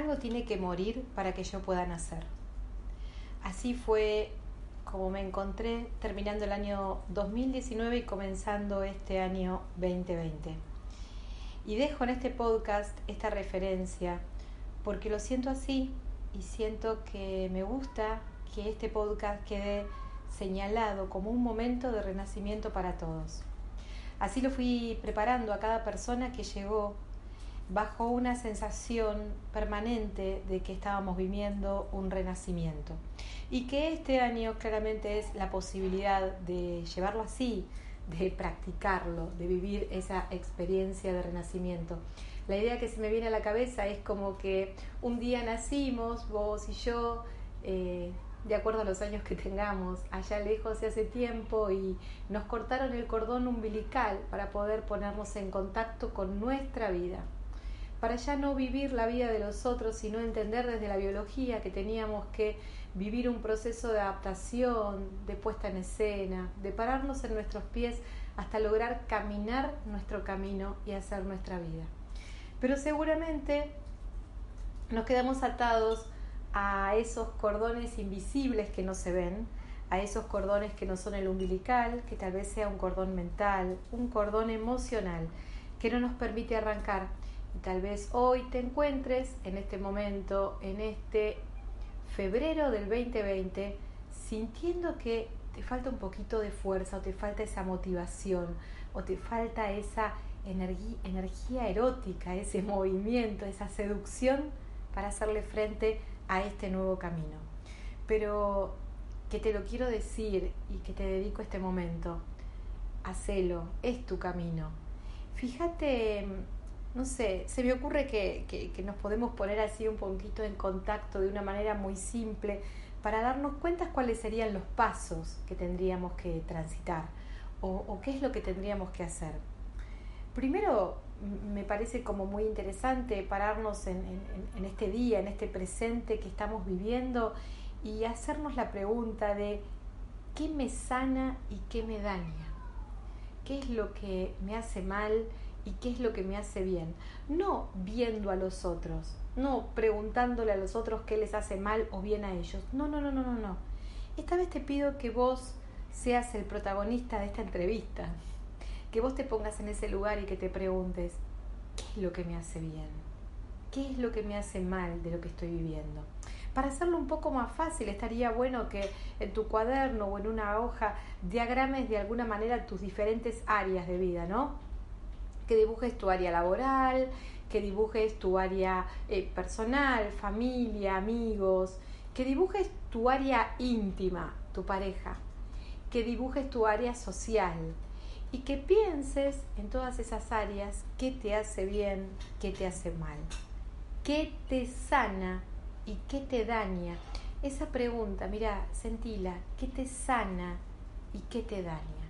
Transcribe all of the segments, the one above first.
algo tiene que morir para que yo pueda nacer. Así fue como me encontré terminando el año 2019 y comenzando este año 2020. Y dejo en este podcast esta referencia porque lo siento así y siento que me gusta que este podcast quede señalado como un momento de renacimiento para todos. Así lo fui preparando a cada persona que llegó bajo una sensación permanente de que estábamos viviendo un renacimiento y que este año claramente es la posibilidad de llevarlo así, de practicarlo, de vivir esa experiencia de renacimiento. La idea que se me viene a la cabeza es como que un día nacimos, vos y yo, eh, de acuerdo a los años que tengamos, allá lejos de hace tiempo y nos cortaron el cordón umbilical para poder ponernos en contacto con nuestra vida, para ya no vivir la vida de los otros, sino entender desde la biología que teníamos que vivir un proceso de adaptación, de puesta en escena, de pararnos en nuestros pies hasta lograr caminar nuestro camino y hacer nuestra vida. Pero seguramente nos quedamos atados a esos cordones invisibles que no se ven, a esos cordones que no son el umbilical, que tal vez sea un cordón mental, un cordón emocional, que no nos permite arrancar. Tal vez hoy te encuentres en este momento, en este febrero del 2020, sintiendo que te falta un poquito de fuerza o te falta esa motivación o te falta esa energía, energía erótica, ese movimiento, esa seducción para hacerle frente a este nuevo camino. Pero que te lo quiero decir y que te dedico este momento, hacelo, es tu camino. Fíjate, no sé, se me ocurre que, que, nos podemos poner así un poquito en contacto de una manera muy simple para darnos cuenta cuáles serían los pasos que tendríamos que transitar o, o qué es lo que tendríamos que hacer. Primero, me parece como muy interesante pararnos en, este día, en este presente que estamos viviendo y hacernos la pregunta de qué me sana y qué me daña, qué es lo que me hace mal y qué es lo que me hace bien. No viendo a los otros, no preguntándole a los otros qué les hace mal o bien a ellos. No, no, no, no, no, no. Esta vez te pido que vos seas el protagonista de esta entrevista que vos te pongas en ese lugar y que te preguntes, ¿qué es lo que me hace bien? ¿Qué es lo que me hace mal de lo que estoy viviendo? Para hacerlo un poco más fácil, estaría bueno que en tu cuaderno o en una hoja diagrames de alguna manera tus diferentes áreas de vida, ¿no? Que dibujes tu área laboral, que dibujes tu área eh, personal, familia, amigos, que dibujes tu área íntima, tu pareja, que dibujes tu área social, y que pienses en todas esas áreas qué te hace bien, qué te hace mal, qué te sana y qué te daña. Esa pregunta, mira, sentila, ¿qué te sana y qué te daña?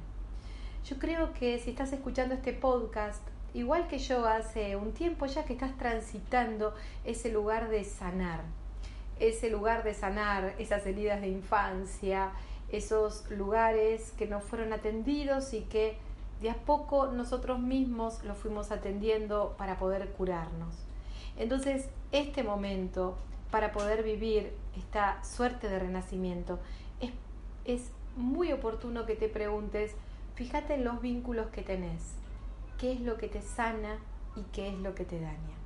Yo creo que si estás escuchando este podcast, igual que yo hace un tiempo ya que estás transitando ese lugar de sanar, ese lugar de sanar esas heridas de infancia, esos lugares que no fueron atendidos y que de a poco nosotros mismos lo fuimos atendiendo para poder curarnos. Entonces, este momento para poder vivir esta suerte de renacimiento, es, es muy oportuno que te preguntes, fíjate en los vínculos que tenés, qué es lo que te sana y qué es lo que te daña.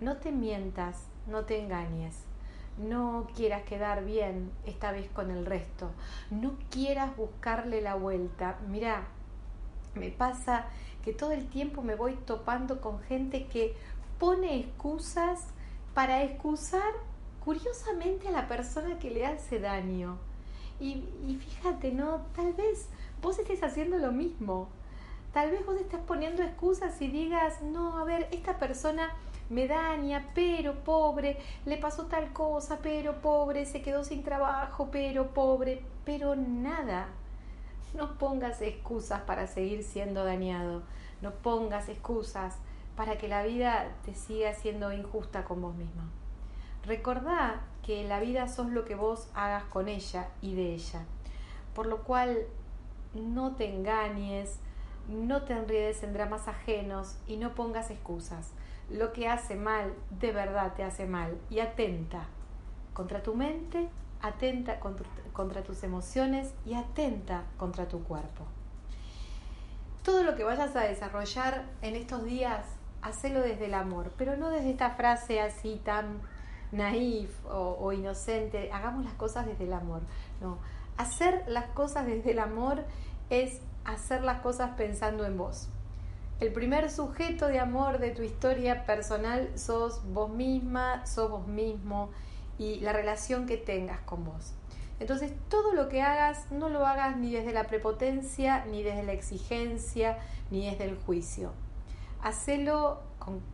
No te mientas, no te engañes, no quieras quedar bien esta vez con el resto, no quieras buscarle la vuelta. Mira, me pasa que todo el tiempo me voy topando con gente que pone excusas para excusar curiosamente a la persona que le hace daño. Y, y, fíjate, ¿no? Tal vez vos estés haciendo lo mismo. Tal vez vos estás poniendo excusas y digas, no, a ver, esta persona me daña, pero pobre, le pasó tal cosa, pero pobre, se quedó sin trabajo, pero pobre, pero nada. No pongas excusas para seguir siendo dañado. No pongas excusas para que la vida te siga siendo injusta con vos misma. Recordá que la vida sos lo que vos hagas con ella y de ella. Por lo cual no te engañes, no te enredes en dramas ajenos y no pongas excusas. lo que hace mal, de verdad te hace mal. Y atenta contra tu mente, atenta contra, tus emociones y atenta contra tu cuerpo. Todo lo que vayas a desarrollar en estos días, hacelo desde el amor, pero no desde esta frase así tan naif o, o inocente, hagamos las cosas desde el amor. No, hacer las cosas desde el amor es hacer las cosas pensando en vos. El primer sujeto de amor de tu historia personal sos vos misma, sos vos mismo y la relación que tengas con vos. Entonces, todo lo que hagas, no lo hagas ni desde la prepotencia, ni desde la exigencia, ni desde el juicio. Hacelo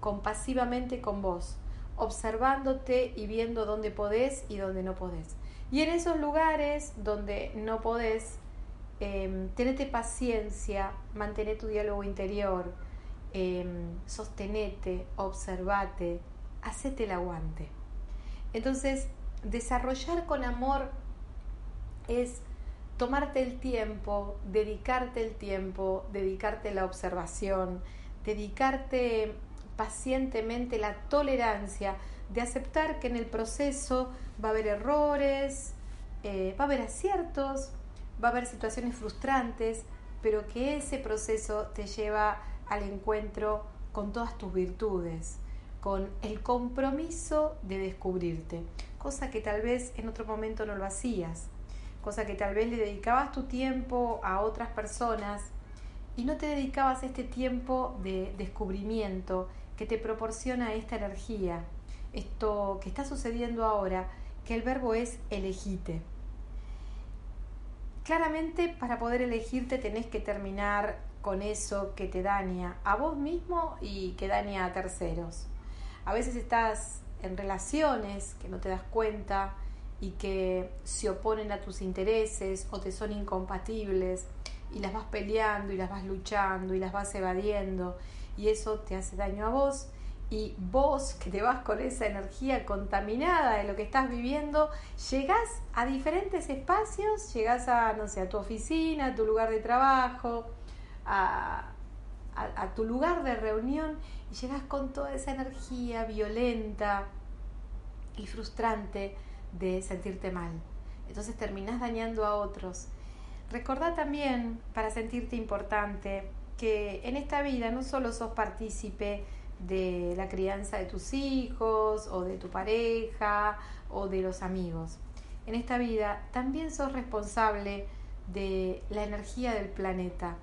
compasivamente con vos, observándote y viendo dónde podés y dónde no podés. Y en esos lugares donde no podés, eh, tenete paciencia, mantener tu diálogo interior, eh, sostenete, observate, hacete el aguante. Entonces, desarrollar con amor es tomarte el tiempo, dedicarte el tiempo, dedicarte la observación, dedicarte pacientemente la tolerancia de aceptar que en el proceso va a haber errores, eh, va a haber aciertos, va a haber situaciones frustrantes, pero que ese proceso te lleva al encuentro con todas tus virtudes, con el compromiso de descubrirte, cosa que tal vez en otro momento no lo hacías, cosa que tal vez le dedicabas tu tiempo a otras personas y no te dedicabas este tiempo de descubrimiento que te proporciona esta energía, esto que está sucediendo ahora, que el verbo es elegite. Claramente para poder elegirte tenés que terminar con eso que te daña a vos mismo y que daña a terceros. A veces estás en relaciones que no te das cuenta y que se oponen a tus intereses o te son incompatibles y las vas peleando y las vas luchando y las vas evadiendo y eso te hace daño a vos y vos que te vas con esa energía contaminada de lo que estás viviendo, llegás a diferentes espacios, llegás a, no sé, a tu oficina, a tu lugar de trabajo, a, tu lugar de reunión y llegas con toda esa energía violenta y frustrante de sentirte mal. Entonces terminás dañando a otros. Recordá también, para sentirte importante, que en esta vida no solo sos partícipe de la crianza de tus hijos o de tu pareja o de los amigos. En esta vida también sos responsable de la energía del planeta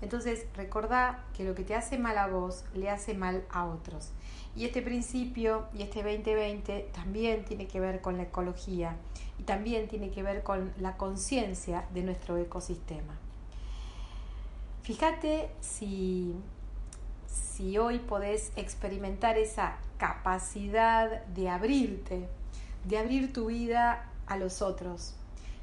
entonces, recordá que lo que te hace mal a vos le hace mal a otros. Y este principio y este 2020 también tiene que ver con la ecología y también tiene que ver con la conciencia de nuestro ecosistema. Fíjate si, si hoy podés experimentar esa capacidad de abrirte, de abrir tu vida a los otros,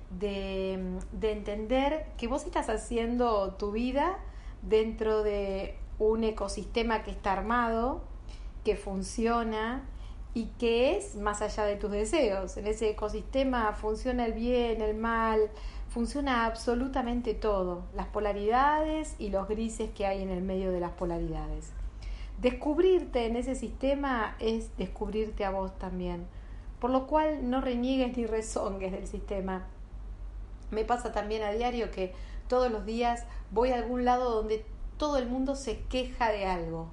de, entender que vos estás haciendo tu vida dentro de un ecosistema que está armado, que funciona y que es más allá de tus deseos. En ese ecosistema funciona el bien, el mal, funciona absolutamente todo, las polaridades y los grises que hay en el medio de las polaridades. Descubrirte en ese sistema es descubrirte a vos también, por lo cual no reniegues ni rezongues del sistema, me pasa también a diario que todos los días voy a algún lado donde todo el mundo se queja de algo.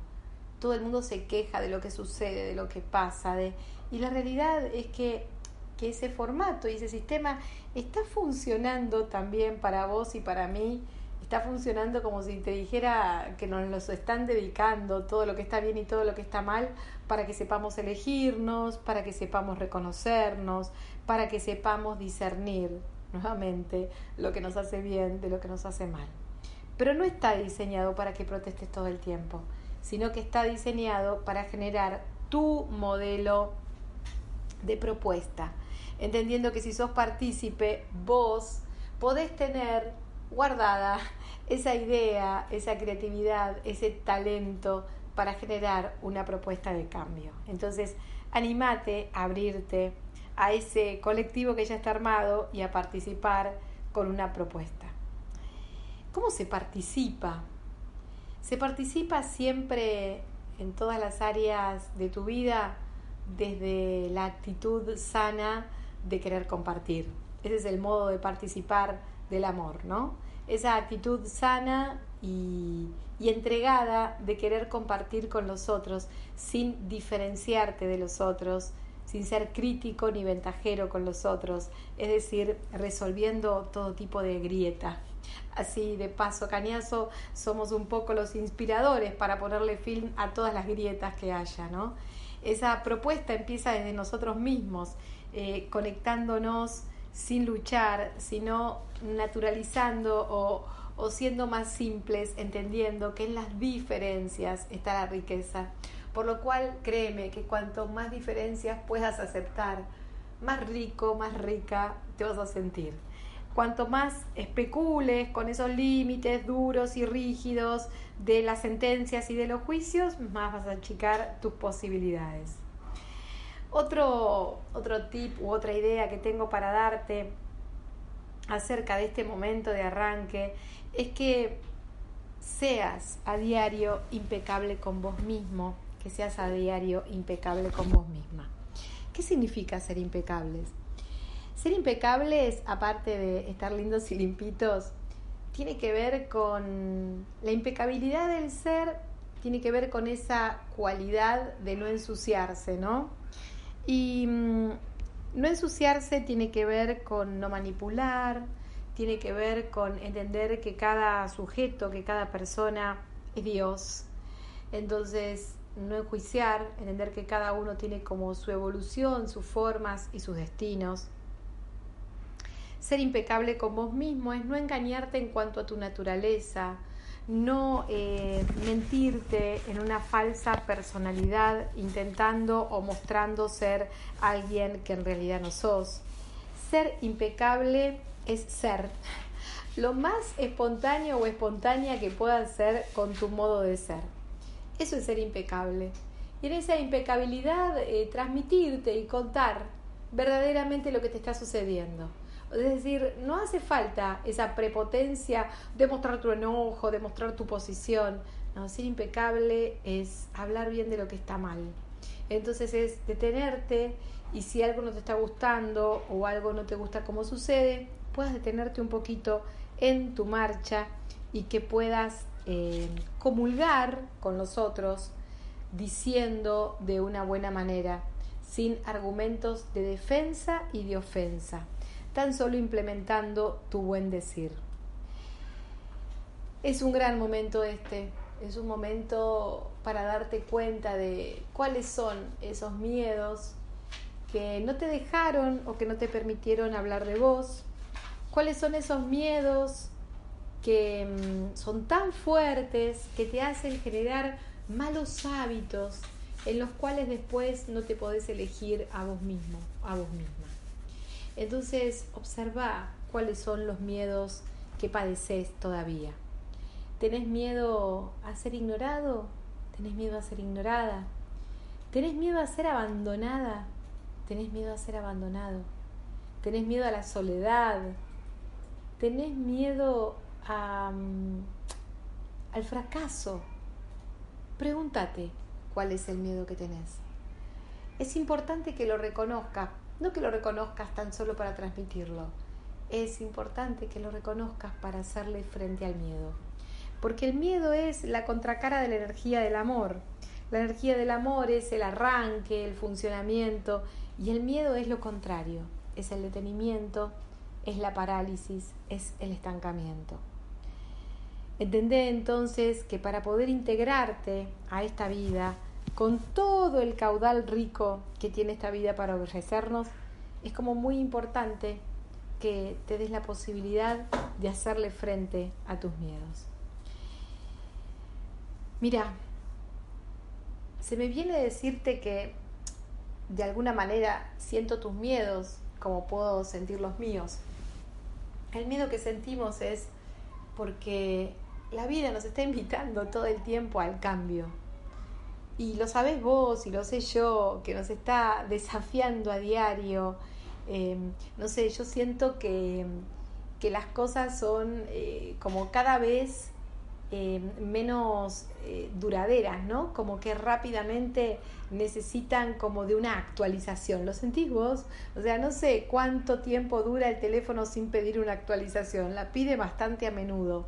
Todo el mundo se queja de lo que sucede, de lo que pasa, de y la realidad es que, que ese formato y ese sistema está funcionando también para vos y para mí está funcionando como si te dijera que nos los están dedicando todo lo que está bien y todo lo que está mal para que sepamos elegirnos, para que sepamos reconocernos, para que sepamos discernir nuevamente lo que nos hace bien de lo que nos hace mal. Pero no está diseñado para que protestes todo el tiempo, sino que está diseñado para generar tu modelo de propuesta, entendiendo que si sos partícipe, vos podés tener guardada esa idea, esa creatividad, ese talento para generar una propuesta de cambio. Entonces, animate a abrirte, a ese colectivo que ya está armado y a participar con una propuesta. ¿Cómo se participa? Se participa siempre en todas las áreas de tu vida desde la actitud sana de querer compartir. Ese es el modo de participar del amor, ¿no? Esa actitud sana y, y entregada de querer compartir con los otros sin diferenciarte de los otros, sin ser crítico ni ventajero con los otros, es decir, resolviendo todo tipo de grieta. Así de paso cañazo somos un poco los inspiradores para ponerle fin a todas las grietas que haya, ¿no? Esa propuesta empieza desde nosotros mismos, eh, conectándonos sin luchar, sino naturalizando o, o siendo más simples, entendiendo que en las diferencias está la riqueza. Por lo cual, créeme que cuanto más diferencias puedas aceptar, más rico, más rica te vas a sentir. Cuanto más especules con esos límites duros y rígidos de las sentencias y de los juicios, más vas a achicar tus posibilidades. Otro, otro tip u otra idea que tengo para darte acerca de este momento de arranque es que seas a diario impecable con vos mismo, que seas a diario impecable con vos misma. ¿Qué significa ser impecables? Ser impecables, aparte de estar lindos y limpitos, tiene que ver con la impecabilidad del ser, tiene que ver con esa cualidad de no ensuciarse, ¿no? Y mm, no ensuciarse tiene que ver con no manipular, tiene que ver con entender que cada sujeto, que cada persona es Dios. Entonces, no enjuiciar, entender que cada uno tiene como su evolución, sus formas y sus destinos. Ser impecable con vos mismo es no engañarte en cuanto a tu naturaleza, no eh, mentirte en una falsa personalidad intentando o mostrando ser alguien que en realidad no sos. Ser impecable es ser lo más espontáneo o espontánea que puedas ser con tu modo de ser. Eso es ser impecable. Y en esa impecabilidad eh, transmitirte y contar verdaderamente lo que te está sucediendo. Es decir, no hace falta esa prepotencia de mostrar tu enojo, de mostrar tu posición. No, ser impecable es hablar bien de lo que está mal. Entonces es detenerte y si algo no te está gustando o algo no te gusta como sucede, puedas detenerte un poquito en tu marcha y que puedas eh, comulgar con los otros diciendo de una buena manera, sin argumentos de defensa y de ofensa tan solo implementando tu buen decir. Es un gran momento este, es un momento para darte cuenta de cuáles son esos miedos que no te dejaron o que no te permitieron hablar de vos, cuáles son esos miedos que mm, son tan fuertes que te hacen generar malos hábitos en los cuales después no te podés elegir a vos mismo, a vos misma. Entonces, observa cuáles son los miedos que padeces todavía. ¿Tenés miedo a ser ignorado? ¿Tenés miedo a ser ignorada? ¿Tenés miedo a ser abandonada? ¿Tenés miedo a ser abandonado? ¿Tenés miedo a la soledad? ¿Tenés miedo a, mm, al fracaso? Pregúntate cuál es el miedo que tenés. Es importante que lo reconozcas no que lo reconozcas tan solo para transmitirlo, es importante que lo reconozcas para hacerle frente al miedo. Porque el miedo es la contracara de la energía del amor. La energía del amor es el arranque, el funcionamiento, y el miedo es lo contrario, es el detenimiento, es la parálisis, es el estancamiento. Entendé entonces que para poder integrarte a esta vida, con todo el caudal rico que tiene esta vida para ofrecernos, es como muy importante que te des la posibilidad de hacerle frente a tus miedos. Mira, se me viene a decirte que de alguna manera siento tus miedos como puedo sentir los míos. El miedo que sentimos es porque la vida nos está invitando todo el tiempo al cambio, y lo sabes vos y lo sé yo, que nos está desafiando a diario. Em, no sé, yo siento que, que las cosas son eh, como cada vez eh, menos duraderas, ¿no? Como que rápidamente necesitan como de una actualización. ¿Lo sentís vos? O sea, no sé cuánto tiempo dura el teléfono sin pedir una actualización. La pide bastante a menudo.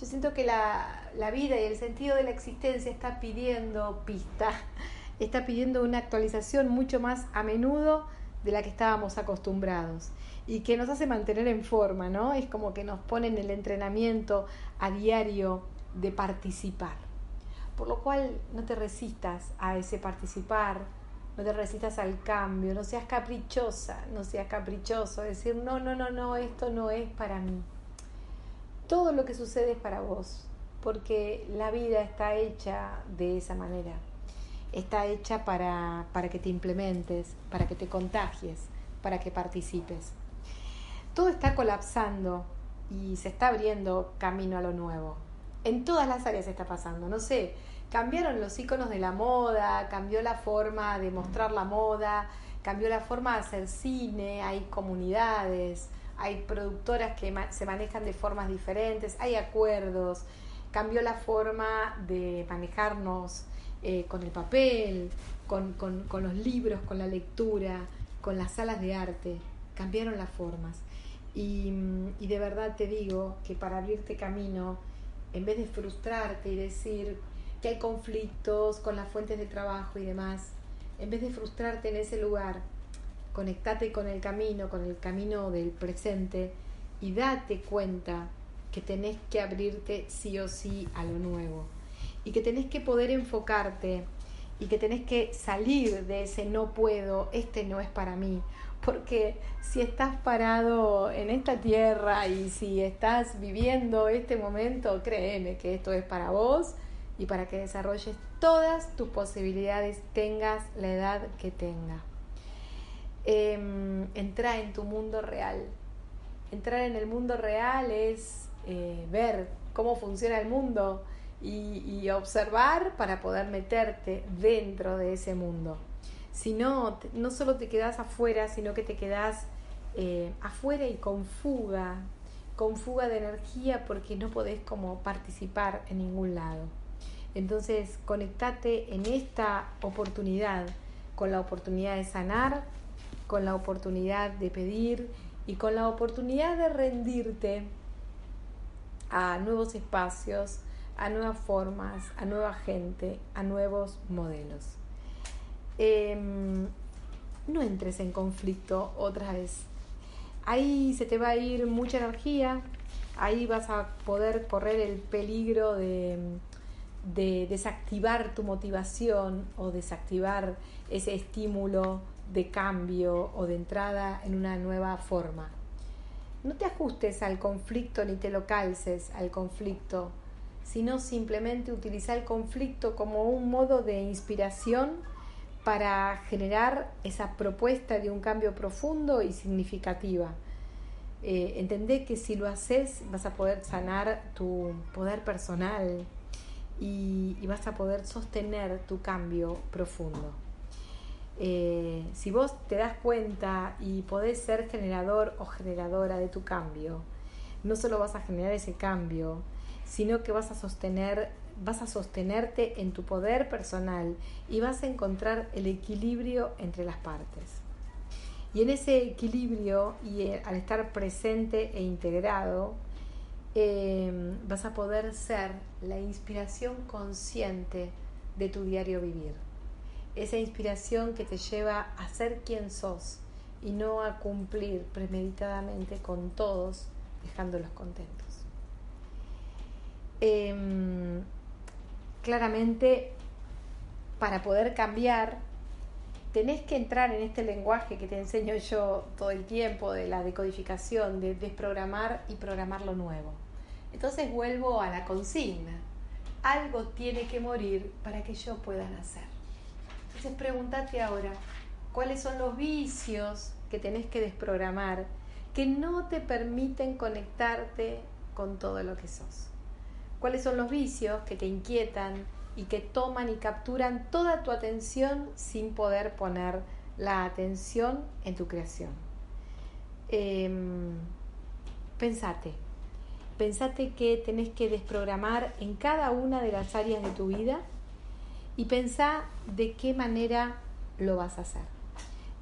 Yo siento que la, la vida y el sentido de la existencia está pidiendo pista, está pidiendo una actualización mucho más a menudo de la que estábamos acostumbrados y que nos hace mantener en forma, ¿no? Es como que nos pone en el entrenamiento a diario de participar. Por lo cual no te resistas a ese participar, no te resistas al cambio, no seas caprichosa, no seas caprichoso, decir, no, no, no, no, esto no es para mí. Todo lo que sucede es para vos, porque la vida está hecha de esa manera. Está hecha para, para que te implementes, para que te contagies, para que participes todo está colapsando y se está abriendo camino a lo nuevo. En todas las áreas está pasando, no sé, cambiaron los iconos de la moda, cambió la forma de mostrar la moda, cambió la forma de hacer cine, hay comunidades, hay productoras que se manejan de formas diferentes, hay acuerdos, cambió la forma de manejarnos eh, con el papel, con, con los libros, con la lectura, con las salas de arte, cambiaron las formas. Y, de verdad te digo que para abrirte camino, en vez de frustrarte y decir que hay conflictos con las fuentes de trabajo y demás, en vez de frustrarte en ese lugar, conectate con el camino, con el camino del presente y date cuenta que tenés que abrirte sí o sí a lo nuevo y que tenés que poder enfocarte y que tenés que salir de ese no puedo, este no es para mí, porque si estás parado en esta tierra y si estás viviendo este momento, créeme que esto es para vos y para que desarrolles todas tus posibilidades, tengas la edad que tenga. Em, entra en tu mundo real. Entrar en el mundo real es eh, ver cómo funciona el mundo y observar para poder meterte dentro de ese mundo si no, no solo te quedas afuera, sino que te quedas eh, afuera y con fuga, con fuga de energía porque no podés como participar en ningún lado. Entonces, conectate en esta oportunidad con la oportunidad de sanar, con la oportunidad de pedir y con la oportunidad de rendirte a nuevos espacios, a nuevas formas, a nueva gente, a nuevos modelos. Em, no entres en conflicto otra vez. Ahí se te va a ir mucha energía, ahí vas a poder correr el peligro de, de desactivar tu motivación o desactivar ese estímulo de cambio o de entrada en una nueva forma. No te ajustes al conflicto ni te lo calces al conflicto, sino simplemente utiliza el conflicto como un modo de inspiración para generar esa propuesta de un cambio profundo y significativa. Eh, entendé que si lo haces vas a poder sanar tu poder personal y, vas a poder sostener tu cambio profundo. Eh, si vos te das cuenta y podés ser generador o generadora de tu cambio, no solo vas a generar ese cambio, sino que vas a sostener vas a sostenerte en tu poder personal y vas a encontrar el equilibrio entre las partes. Y en ese equilibrio y eh, al estar presente e integrado, em, vas a poder ser la inspiración consciente de tu diario vivir. Esa inspiración que te lleva a ser quien sos y no a cumplir premeditadamente con todos, dejándolos contentos. Em, claramente para poder cambiar, tenés que entrar en este lenguaje que te enseño yo todo el tiempo de la decodificación, de desprogramar y programar lo nuevo. Entonces vuelvo a la consigna. Algo tiene que morir para que yo pueda nacer. Entonces pregúntate ahora, ¿cuáles son los vicios que tenés que desprogramar que no te permiten conectarte con todo lo que sos? cuáles son los vicios que te inquietan y que toman y capturan toda tu atención sin poder poner la atención en tu creación. Em, pensate, Pensate que tenés que desprogramar en cada una de las áreas de tu vida y pensá de qué manera lo vas a hacer.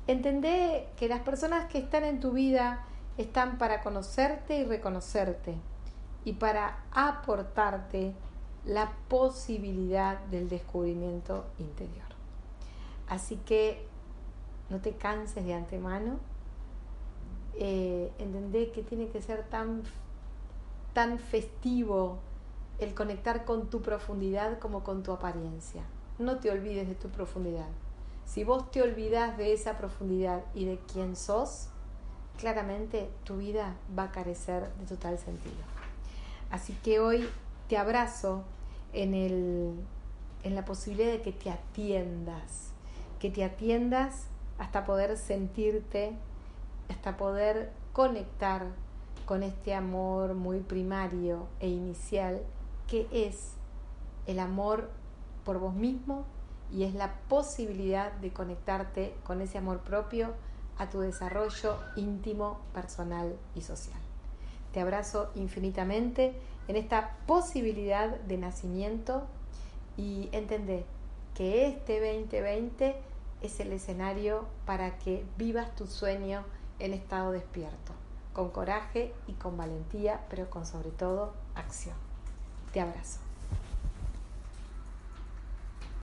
Entendé que las personas que están en tu vida están para conocerte y reconocerte y para aportarte la posibilidad del descubrimiento interior. Así que no te canses de antemano, eh, entendé que tiene que ser tan, tan festivo el conectar con tu profundidad como con tu apariencia. No te olvides de tu profundidad. Si vos te olvidas de esa profundidad y de quién sos, claramente tu vida va a carecer de total sentido. Así que hoy te abrazo en, el, en la posibilidad de que te atiendas, que te atiendas hasta poder sentirte, hasta poder conectar con este amor muy primario e inicial que es el amor por vos mismo y es la posibilidad de conectarte con ese amor propio a tu desarrollo íntimo, personal y social. Te abrazo infinitamente en esta posibilidad de nacimiento y entendé que este 2020 es el escenario para que vivas tu sueño en estado despierto, con coraje y con valentía, pero con sobre todo acción. Te abrazo.